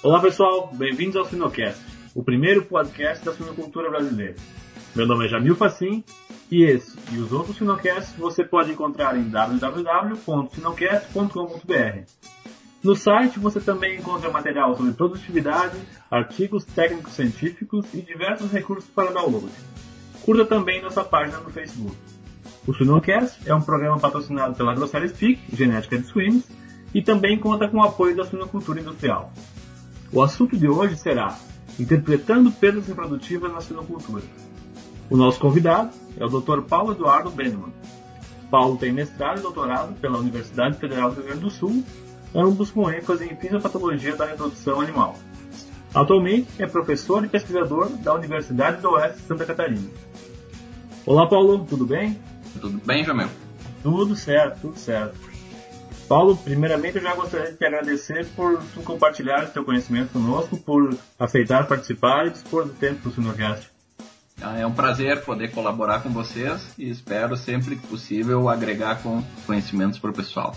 Olá pessoal, bem-vindos ao Sinocast, o primeiro podcast da sinocultura brasileira. Meu nome é Jamil Facim e esse e os outros Sinocasts você pode encontrar em www.sinocast.com.br. No site você também encontra material sobre produtividade, artigos técnicos científicos e diversos recursos para download. Curta também nossa página no Facebook. O Sinocast é um programa patrocinado pela Grosseria Speak, genética de suínos, e também conta com o apoio da suinocultura industrial. O assunto de hoje será Interpretando perdas reprodutivas na suinocultura. O nosso convidado é o Dr. Paulo Eduardo Benman. Paulo tem mestrado e doutorado pela Universidade Federal do Rio Grande do Sul, ambos com ênfase em fisiopatologia da reprodução animal. Atualmente é professor e pesquisador da Universidade do Oeste de Santa Catarina. Olá, Paulo, tudo bem? Tudo bem, Jamel? Tudo certo, tudo certo. Paulo, primeiramente eu já gostaria de te agradecer por tu compartilhar o teu conhecimento conosco, por aceitar participar e dispor do tempo para o Sinocast. Ah, é um prazer poder colaborar com vocês e espero sempre que possível agregar com conhecimentos para o pessoal.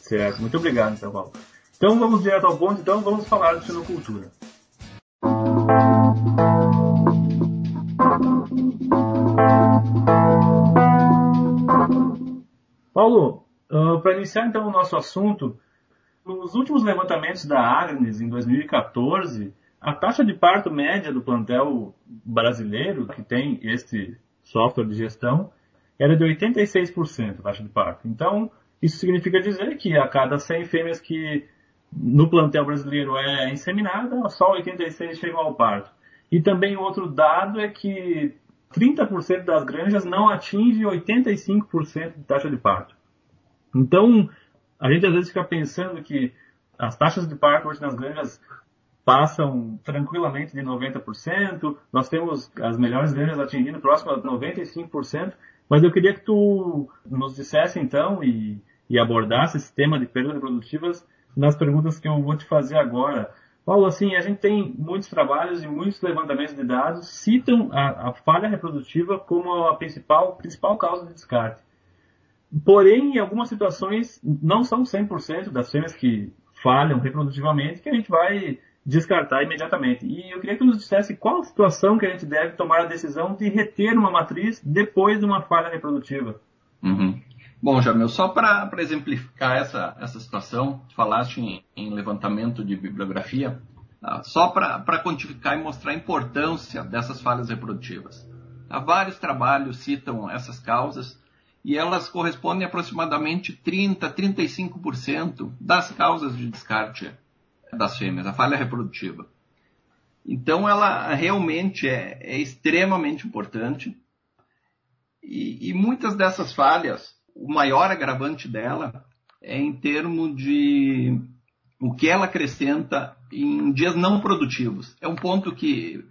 Certo, muito obrigado, então, Paulo. Então vamos direto ao ponto, então vamos falar de sinocultura. Iniciar então o nosso assunto, nos últimos levantamentos da Agnes em 2014, a taxa de parto média do plantel brasileiro, que tem este software de gestão, era de 86% a taxa de parto. Então, isso significa dizer que a cada 100 fêmeas que no plantel brasileiro é inseminada, só 86 chegam ao parto. E também outro dado é que 30% das granjas não atinge 85% de taxa de parto. Então, a gente às vezes fica pensando que as taxas de parto hoje nas granjas passam tranquilamente de 90%, nós temos as melhores granjas atingindo próximo a 95%, mas eu queria que tu nos dissesse então e, e abordasse esse tema de perdas reprodutivas nas perguntas que eu vou te fazer agora. Paulo, assim, a gente tem muitos trabalhos e muitos levantamentos de dados citam a, a falha reprodutiva como a principal, principal causa de descarte. Porém, em algumas situações, não são 100% das fêmeas que falham reprodutivamente que a gente vai descartar imediatamente. E eu queria que nos dissesse qual situação que a gente deve tomar a decisão de reter uma matriz depois de uma falha reprodutiva. Uhum. Bom, Jamil, só para exemplificar essa, essa situação, falaste em, em levantamento de bibliografia, tá? só para quantificar e mostrar a importância dessas falhas reprodutivas. Há vários trabalhos citam essas causas e elas correspondem a aproximadamente 30, 35% das causas de descarte das fêmeas, a falha reprodutiva. Então, ela realmente é, é extremamente importante. E, e, muitas dessas falhas, o maior agravante dela é em termos de o que ela acrescenta em dias não produtivos. É um ponto que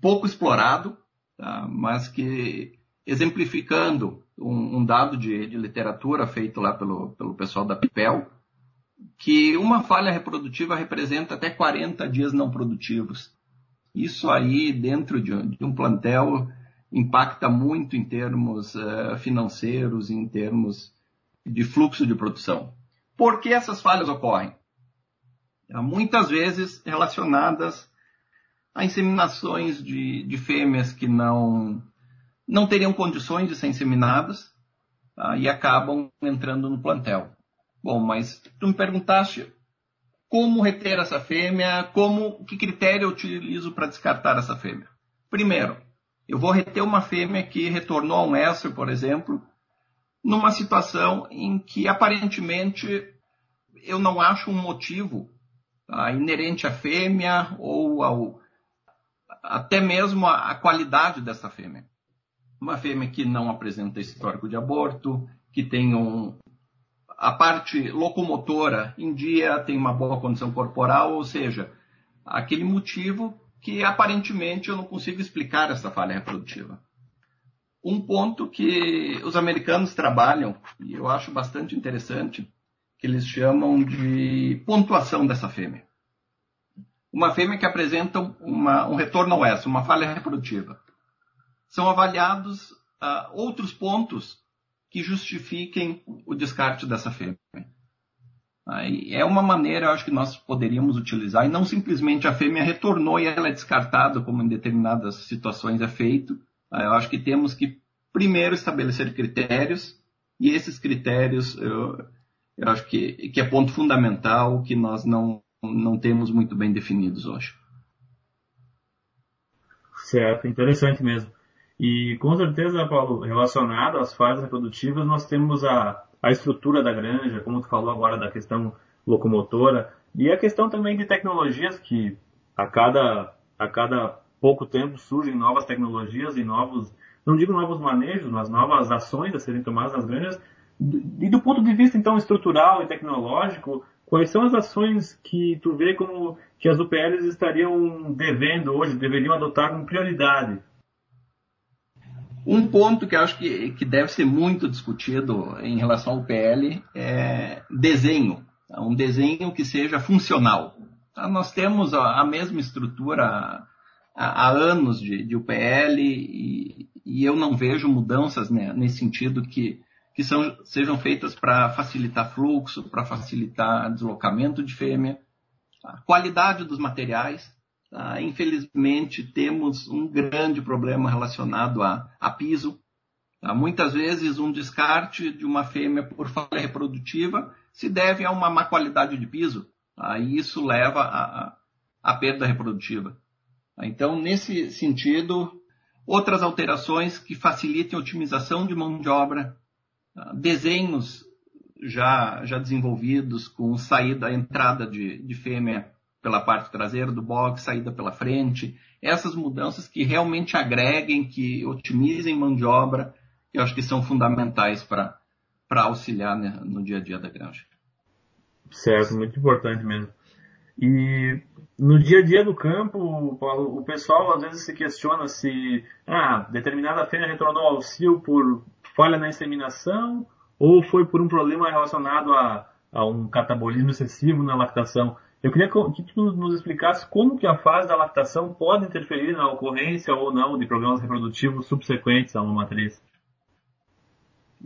pouco explorado, tá? mas que exemplificando um, um dado de, de, literatura feito lá pelo, pelo pessoal da PIPEL, que uma falha reprodutiva representa até 40 dias não produtivos. Isso aí, dentro de um, de um plantel, impacta muito em termos uh, financeiros, em termos de fluxo de produção. Por que essas falhas ocorrem? Muitas vezes relacionadas a inseminações de, de fêmeas que não, não teriam condições de ser inseminadas tá? e acabam entrando no plantel. Bom, mas tu me perguntaste como reter essa fêmea, como que critério eu utilizo para descartar essa fêmea. Primeiro, eu vou reter uma fêmea que retornou a um éster, por exemplo, numa situação em que aparentemente eu não acho um motivo tá, inerente à fêmea ou ao, até mesmo a qualidade dessa fêmea. Uma fêmea que não apresenta histórico de aborto, que tem um, a parte locomotora em dia tem uma boa condição corporal, ou seja, aquele motivo que aparentemente eu não consigo explicar essa falha reprodutiva. Um ponto que os americanos trabalham, e eu acho bastante interessante, que eles chamam de pontuação dessa fêmea. Uma fêmea que apresenta uma, um retorno ao S, uma falha reprodutiva. São avaliados uh, outros pontos que justifiquem o descarte dessa fêmea. É uma maneira, acho que nós poderíamos utilizar, e não simplesmente a fêmea retornou e ela é descartada, como em determinadas situações é feito. Eu acho que temos que primeiro estabelecer critérios, e esses critérios eu, eu acho que, que é ponto fundamental que nós não, não temos muito bem definidos hoje. Certo, interessante mesmo. E com certeza, Paulo, relacionado às fases reprodutivas, nós temos a, a estrutura da granja, como tu falou agora da questão locomotora, e a questão também de tecnologias que a cada, a cada pouco tempo surgem novas tecnologias e novos, não digo novos manejos, mas novas ações a serem tomadas nas granjas. E do ponto de vista então estrutural e tecnológico, quais são as ações que tu vê como que as UPLs estariam devendo hoje, deveriam adotar como prioridade um ponto que eu acho que, que deve ser muito discutido em relação ao PL é desenho. Tá? Um desenho que seja funcional. Tá? Nós temos a, mesma estrutura há, há anos de, de UPL e, e, eu não vejo mudanças né, nesse sentido que, que são, sejam feitas para facilitar fluxo, para facilitar deslocamento de fêmea. A qualidade dos materiais, Tá? Infelizmente, temos um grande problema relacionado a, a piso. Tá? Muitas vezes, um descarte de uma fêmea por falha reprodutiva se deve a uma má qualidade de piso. Tá? E isso leva a, a perda reprodutiva. Tá? Então, nesse sentido, outras alterações que facilitem a otimização de mão de obra, tá? desenhos já, já desenvolvidos com saída, entrada de, de fêmea pela parte traseira do box, saída pela frente, essas mudanças que realmente agreguem, que otimizem mão de obra, eu acho que são fundamentais para auxiliar né, no dia a dia da granja. Certo, muito importante mesmo. E no dia a dia do campo, Paulo, o pessoal às vezes se questiona se ah, determinada fêmea retornou ao cio por falha na inseminação ou foi por um problema relacionado a, a um catabolismo excessivo na lactação. Eu queria que tu nos explicasse como que a fase da lactação pode interferir na ocorrência ou não de problemas reprodutivos subsequentes a uma matriz.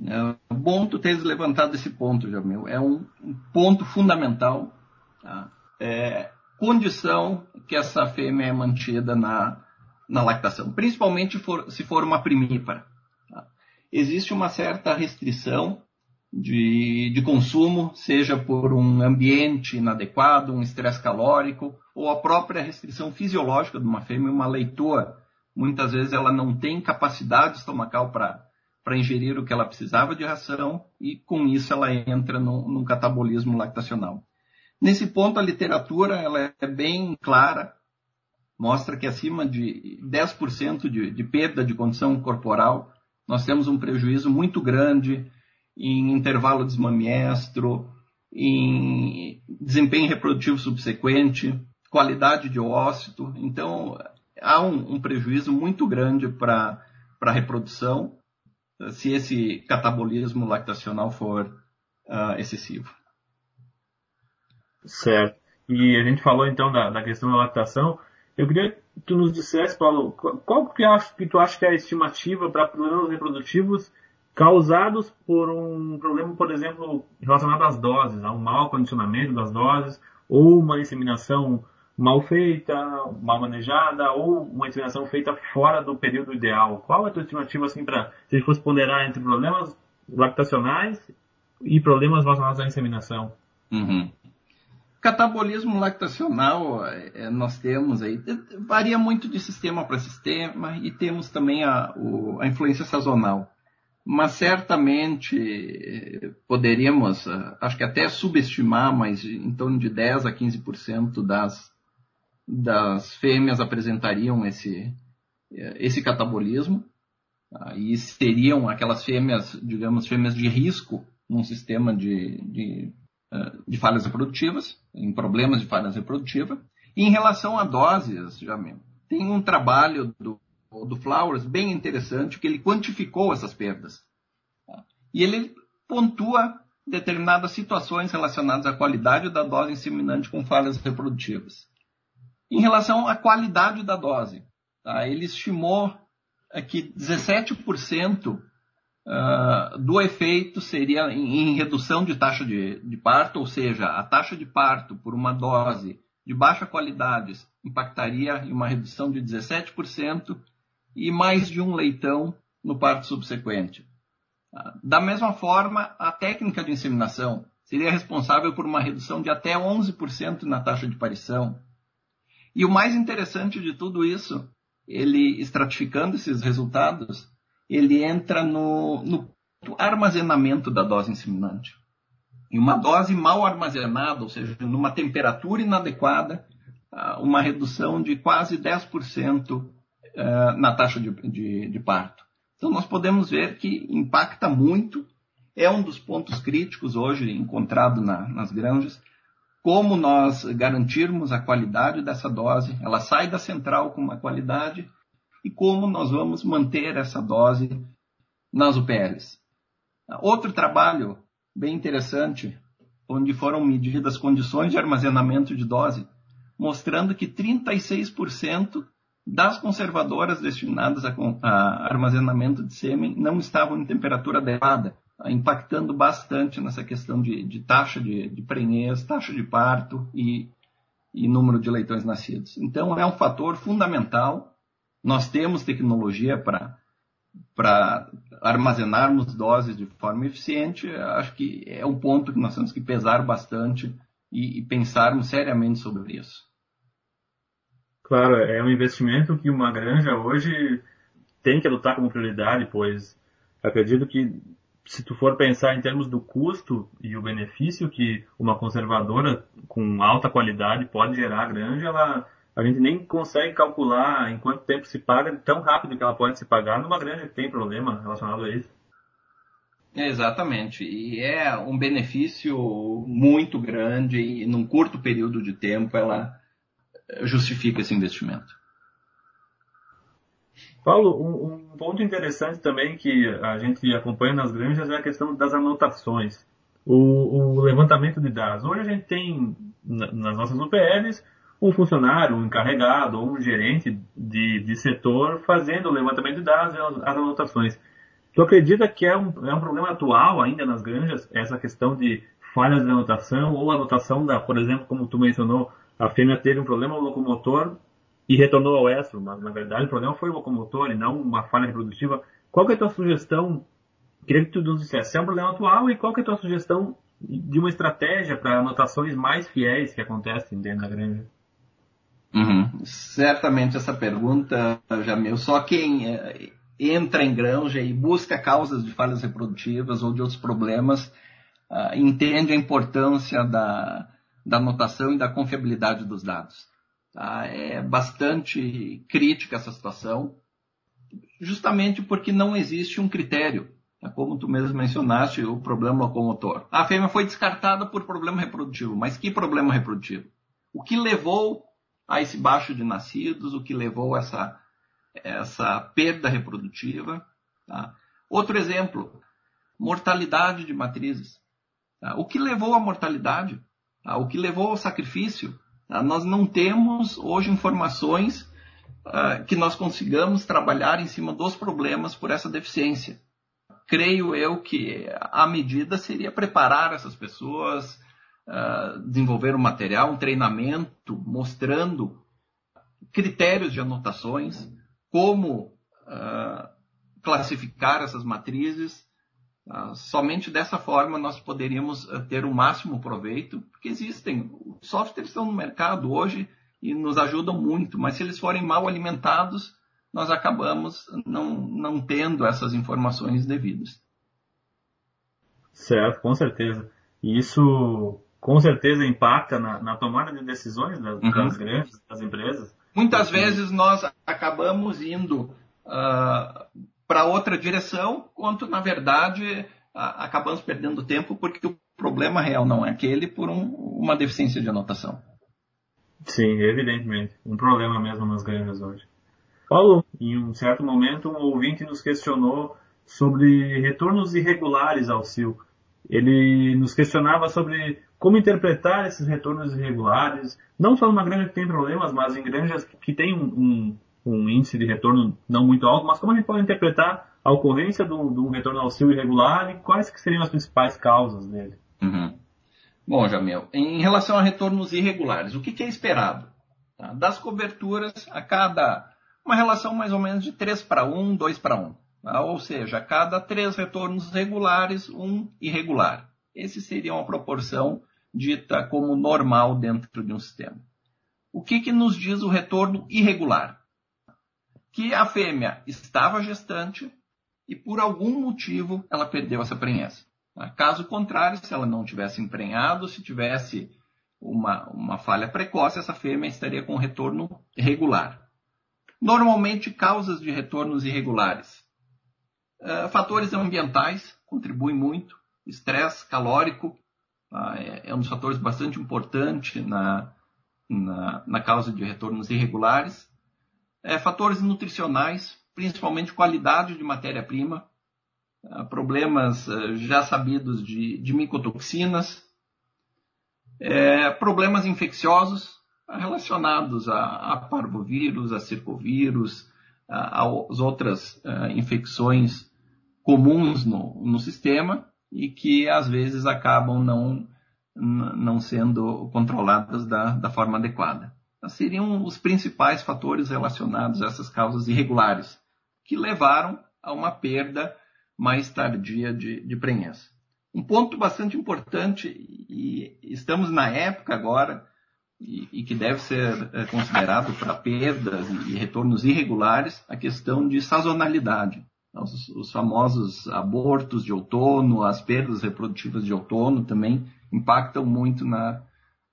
É bom tu teres levantado esse ponto, Jamil. É um ponto fundamental. Tá? É condição que essa fêmea é mantida na, na lactação, principalmente for, se for uma primípara. Tá? Existe uma certa restrição de, de consumo, seja por um ambiente inadequado, um estresse calórico, ou a própria restrição fisiológica de uma fêmea, uma leitura. Muitas vezes ela não tem capacidade estomacal para ingerir o que ela precisava de ração e com isso ela entra no, num catabolismo lactacional. Nesse ponto a literatura ela é bem clara, mostra que acima de 10% de, de perda de condição corporal nós temos um prejuízo muito grande em intervalo desmamiestro, em desempenho reprodutivo subsequente, qualidade de ócito. Então, há um, um prejuízo muito grande para a reprodução se esse catabolismo lactacional for uh, excessivo. Certo. E a gente falou então da, da questão da lactação. Eu queria que tu nos dissesse, Paulo, qual que, que tu acha que é a estimativa para problemas reprodutivos causados por um problema, por exemplo, relacionado às doses, a um mau condicionamento das doses, ou uma inseminação mal feita, mal manejada, ou uma inseminação feita fora do período ideal. Qual é a tua estimativa assim para se fosse ponderar entre problemas lactacionais e problemas relacionados à inseminação? Uhum. Catabolismo lactacional, é, nós temos aí, varia muito de sistema para sistema e temos também a, a influência sazonal mas certamente poderíamos, eh, acho que até subestimar, mas em torno de 10 a 15% das, das fêmeas apresentariam esse, eh, esse catabolismo, tá? e seriam aquelas fêmeas, digamos, fêmeas de risco num sistema de, de, eh, de falhas reprodutivas, em problemas de falhas reprodutivas. E em relação a doses, mesmo, tem um trabalho do do Flowers bem interessante, que ele quantificou essas perdas. E ele pontua determinadas situações relacionadas à qualidade da dose inseminante com falhas reprodutivas. Em relação à qualidade da dose, tá? ele estimou que 17% uh, do efeito seria em, em redução de taxa de, de, parto, ou seja, a taxa de parto por uma dose de baixa qualidade impactaria em uma redução de 17% e mais de um leitão no parto subsequente. Uh, da mesma forma, a técnica de inseminação seria responsável por uma redução de até 11% na taxa de parição. E o mais interessante de tudo isso, ele estratificando esses resultados, ele entra no, no armazenamento da dose inseminante. Em uma dose mal armazenada, ou seja, numa temperatura inadequada, ah, uma redução de quase 10% ah, na taxa de, de, de parto. Então, nós podemos ver que impacta muito, é um dos pontos críticos hoje encontrado na, nas granjas, como nós garantirmos a qualidade dessa dose, ela sai da central com uma qualidade e como nós vamos manter essa dose nas UPLs. Outro trabalho bem interessante, onde foram medidas condições de armazenamento de dose, mostrando que 36% das conservadoras destinadas a, a, armazenamento de sêmen não estavam em temperatura adequada, impactando bastante nessa questão de, de taxa de, de prenhez, taxa de parto e, e número de leitões nascidos. Então, é um fator fundamental nós temos tecnologia para armazenarmos doses de forma eficiente. Acho que é um ponto que nós temos que pesar bastante e, e pensarmos seriamente sobre isso. Claro, é um investimento que uma granja hoje tem que lutar como prioridade, pois acredito que se tu for pensar em termos do custo e o benefício que uma conservadora com alta qualidade pode gerar à granja, ela a gente nem consegue calcular em quanto tempo se paga, tão rápido que ela pode se pagar numa granja que tem problema relacionado a isso. Exatamente. E é um benefício muito grande e num curto período de tempo ela justifica esse investimento. Paulo, um, um ponto interessante também que a gente acompanha nas granjas é a questão das anotações. O, o levantamento de dados. Hoje a gente tem nas nossas UPLs um funcionário, um encarregado ou um gerente de, de setor fazendo o levantamento de dados e as, anotações. Tu acredita que é um, é um problema atual ainda nas granjas, essa questão de falhas de anotação ou anotação da, por exemplo, como tu mencionou, a fêmea teve um problema locomotor e retornou ao estro, mas na verdade o problema foi o locomotor e não uma falha reprodutiva. Qual que é a tua sugestão? Queria que tu nos dissesse se é um problema atual e qual que é a tua sugestão de uma estratégia para anotações mais fiéis que acontecem dentro da granja? Uhum. Certamente essa pergunta, Jamil, só quem é, entra em granja e busca causas de falhas reprodutivas ou de outros problemas uh, entende a importância da, da anotação e da confiabilidade dos dados. Tá? É bastante crítica essa situação, justamente porque não existe um critério. Tá? Como tu mesmo mencionaste, o problema locomotor. A fêmea foi descartada por problema reprodutivo, mas que problema reprodutivo? O que levou a esse baixo de nascidos, o que levou a essa, essa perda reprodutiva. Tá? Outro exemplo, mortalidade de matrizes. Tá? O que levou à mortalidade? Tá? O que levou ao sacrifício? Tá? Nós não temos hoje informações uh, que nós consigamos trabalhar em cima dos problemas por essa deficiência. Creio eu que a medida seria preparar essas pessoas, desenvolver um material, um treinamento mostrando critérios de anotações, como classificar essas matrizes. Uh, somente dessa forma nós poderíamos ter o máximo proveito, porque existem softwares estão no mercado hoje e nos ajudam muito, mas se eles forem mal alimentados, nós acabamos não, não tendo essas informações devidas. Certo, com certeza. E isso com certeza impacta na, na tomada de decisões das, uhum. das, grandes, das empresas. Muitas vezes nós acabamos indo uh, ah, para outra direção, quanto na verdade uh, acabamos perdendo tempo porque o problema real não é aquele por um, uma deficiência de anotação. Sim, evidentemente. Um problema mesmo nas granjas hoje. Paulo, em um certo momento, um ouvinte nos questionou sobre retornos irregulares ao CIL. Ele nos questionava sobre como interpretar esses retornos irregulares, não só numa granja que tem problemas, mas em granjas que tem um, um, um, índice de retorno não muito alto, mas como a gente pode interpretar a ocorrência de um, retorno cio irregular e quais que seriam as principais causas dele? Uhum. Bom, Jamel, em relação a retornos irregulares, o que, que é esperado? Tá? Das coberturas, a cada uma relação mais ou menos de 3 para 1, 2 para 1. Tá? Ou seja, a cada três retornos regulares, um irregular. Esse seria uma proporção dita como normal dentro de um sistema. O que, que nos diz o retorno irregular? Que a fêmea estava gestante e por algum motivo ela perdeu essa prenhez. Caso contrário, se ela não tivesse emprenhado, se tivesse uma, uma falha precoce, essa fêmea estaria com retorno regular. Normalmente, causas de retornos irregulares. Uh, fatores ambientais contribuem muito. Estresse calórico uh, é, é, um dos fatores bastante importante na, na, na causa de retornos irregulares. Uh, fatores nutricionais, principalmente qualidade de matéria-prima. problemas já sabidos de, de micotoxinas. problemas infecciosos, relacionados a, a parvovírus, a circovírus, às outras infecções comuns no, no sistema e que às vezes acabam não, não sendo controladas da, da forma adequada. Então, seriam os principais fatores relacionados a essas causas irregulares que levaram a uma perda mais tardia de, de prenhez. Um ponto bastante importante, e estamos na época agora e, e que deve ser é, considerado para perdas e retornos irregulares, a questão de sazonalidade. Os, os, famosos abortos de outono, as perdas reprodutivas de outono também impactam muito na,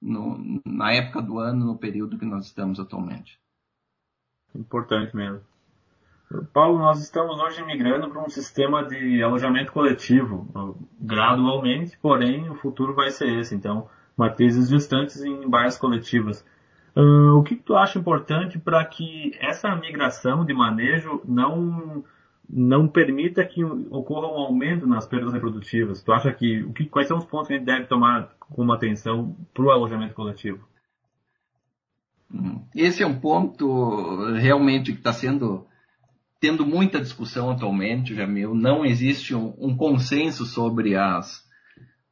no, na época do ano, no período que nós estamos atualmente. Importante mesmo. Paulo, nós estamos hoje migrando para um sistema de alojamento coletivo, gradualmente, porém o futuro vai ser esse. Então, matrizes distantes em bairros coletivas. Uh, o que, tu acha importante para que essa migração de manejo não não permita que ocorra um aumento nas perdas reprodutivas? Tu acha que, o que quais são os pontos que a gente deve tomar como atenção para o alojamento coletivo? Hum, esse é um ponto realmente que está sendo tendo muita discussão atualmente, Jamil. Não existe um, um consenso sobre as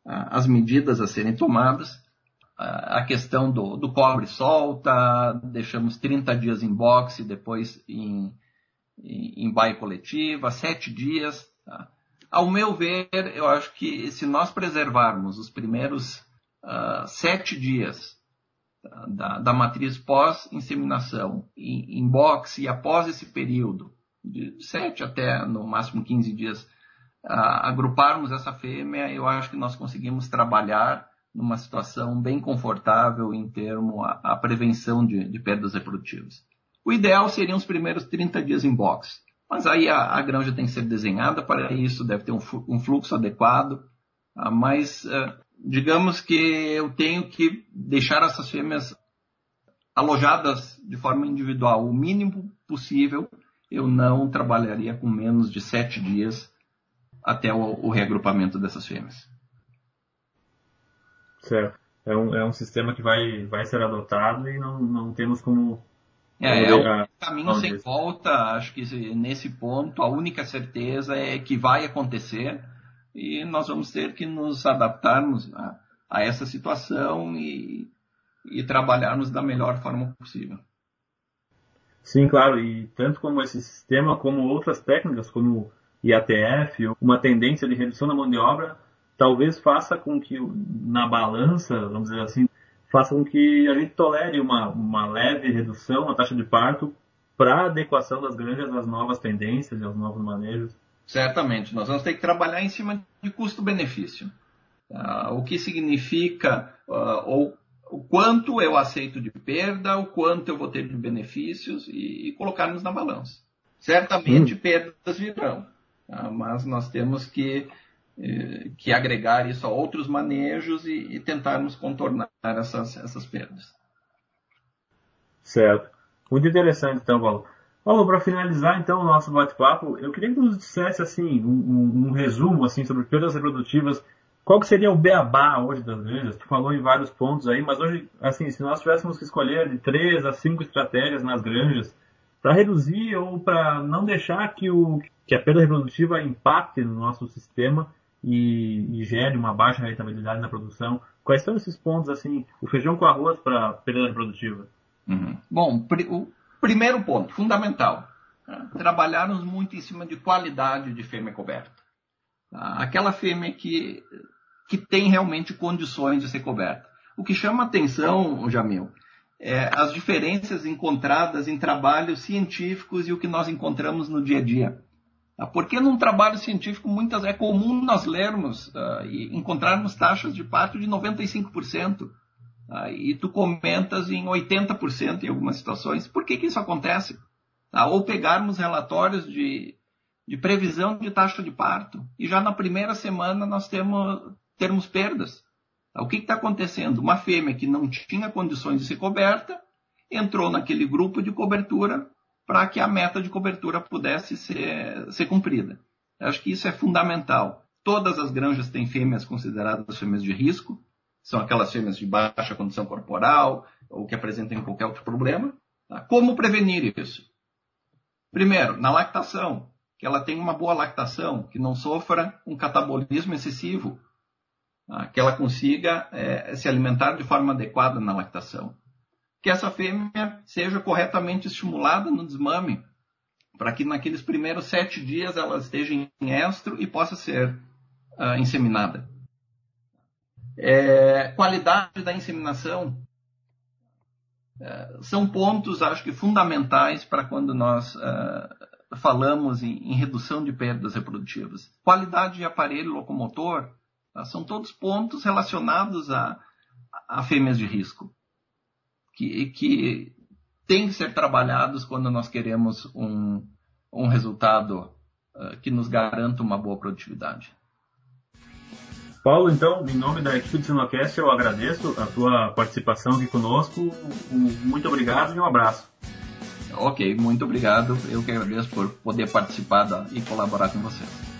as medidas a serem tomadas. A questão do, do cobre solta, deixamos 30 dias em boxe, depois em, em, baia coletiva, sete dias. Tá? Ao meu ver, eu acho que se nós preservarmos os primeiros uh, sete dias tá? da, da, matriz pós-inseminação em, em boxe e após esse período, de sete até no máximo 15 dias, agruparmos essa fêmea, eu acho que nós conseguimos trabalhar numa situação bem confortável em termos a, a prevenção de, de, perdas reprodutivas. O ideal seriam os primeiros 30 dias em box, mas aí a, a granja tem que ser desenhada para isso, deve ter um, um fluxo adequado, ah, mas uh, digamos que eu tenho que deixar essas fêmeas alojadas de forma individual o mínimo possível. Eu não trabalharia com menos de sete dias até o, o reagrupamento dessas fêmeas. Certo. É um, é um sistema que vai, vai ser adotado e não, não temos como. É, é um caminho sem volta. Acho que nesse ponto a única certeza é que vai acontecer e nós vamos ter que nos adaptarmos a, a essa situação e, e trabalharmos da melhor forma possível. Sim, claro, e tanto como esse sistema, como outras técnicas, como IATF, uma tendência de redução da mão de obra, talvez faça com que na balança, vamos dizer assim, faça com que a gente tolere uma, uma leve redução na taxa de parto para adequação das granjas às novas tendências e aos novos manejos. Certamente, nós vamos ter que trabalhar em cima de custo-benefício. Uh, o que significa, uh, ou o quanto eu aceito de perda, o quanto eu vou ter de benefícios e, e colocarmos na balança. Certamente hum. perdas virão. Tá? mas nós temos que, que agregar isso a outros manejos e, e tentarmos contornar essas, essas perdas. Certo. Muito interessante, então, Paulo. Paulo, para finalizar então o nosso bate-papo, eu queria que nos dissesse assim um, um, um, resumo assim sobre perdas reprodutivas. Qual que seria o beabá hoje das granjas? Tu falou em vários pontos aí, mas hoje, assim, se nós tivéssemos que escolher de três a cinco estratégias nas granjas para reduzir ou para não deixar que, o, que a perda reprodutiva impacte no nosso sistema e, e gere uma baixa rentabilidade na produção. Quais são esses pontos, assim, o feijão com arroz para perda reprodutiva? Uhum. Bom, o primeiro ponto, fundamental, né? trabalharmos muito em cima de qualidade de fêmea coberta. Tá? Aquela fêmea que, que tem realmente condições de ser coberta. O que chama atenção, Jamil, é, as diferenças encontradas em trabalhos científicos e o que nós encontramos no dia a dia. Tá? Porque num trabalho científico muitas é comum nós lermos uh, e encontrarmos taxas de parto de 95%. Tá? E tu comentas em 80% em algumas situações. Por que, que isso acontece? Tá? Ou pegarmos relatórios de, de previsão de taxa de parto e já na primeira semana nós temos termos perdas. O que está acontecendo? Uma fêmea que não tinha condições de ser coberta entrou naquele grupo de cobertura para que a meta de cobertura pudesse ser, ser cumprida. Eu acho que isso é fundamental. Todas as granjas têm fêmeas consideradas fêmeas de risco, são aquelas fêmeas de baixa condição corporal ou que apresentam qualquer outro problema. Tá? Como prevenir isso? Primeiro, na lactação, que ela tenha uma boa lactação, que não sofra um catabolismo excessivo, Tá? que ela consiga é, se alimentar de forma adequada na lactação. Que essa fêmea seja corretamente estimulada no desmame, para que naqueles primeiros sete dias ela esteja em estro e possa ser uh, inseminada. É, qualidade da inseminação é, são pontos, acho que, fundamentais para quando nós uh, falamos em, em redução de perdas reprodutivas. Qualidade de aparelho locomotor Tá? São todos pontos relacionados a, a fêmeas de risco, que, que têm que ser trabalhados quando nós queremos um, um resultado uh, que nos garanta uma boa produtividade. Paulo, então, em nome da equipe do Sinocast, eu agradeço a tua participação aqui conosco. Muito obrigado e um abraço. Ok, muito obrigado. Eu que agradeço por poder participar da, e colaborar com vocês.